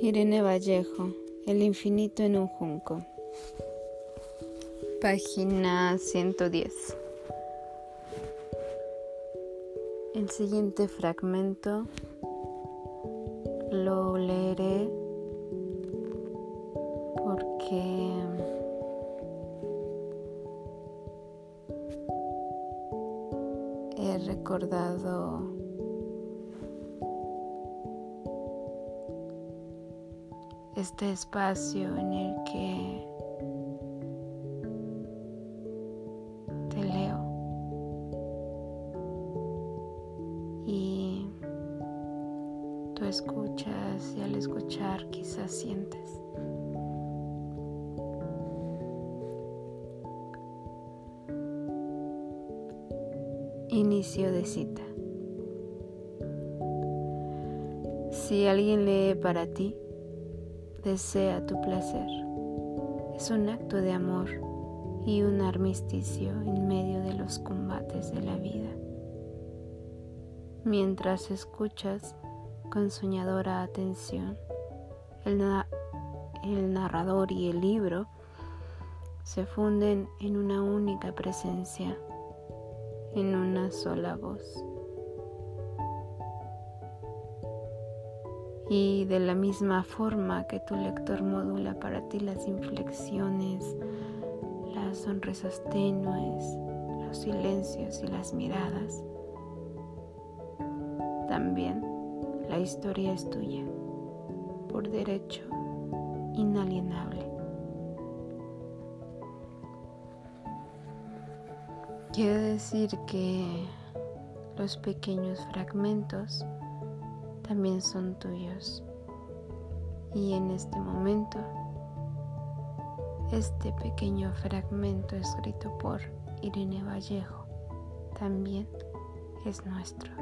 Irene Vallejo, El infinito en un junco. Página 110. El siguiente fragmento lo leeré porque he recordado este espacio en el que te leo y tú escuchas y al escuchar quizás sientes. Inicio de cita. Si alguien lee para ti, desea tu placer. Es un acto de amor y un armisticio en medio de los combates de la vida. Mientras escuchas con soñadora atención, el, narrador y el libro se funden en una única presencia, en una sola voz. Y de la misma forma que tu lector modula para ti las inflexiones, las sonrisas tenues, los silencios y las miradas, también la historia es tuya, por derecho inalienable. Quiere decir que los pequeños fragmentos también son tuyos. Y en este momento, este pequeño fragmento escrito por Irene Vallejo también es nuestro.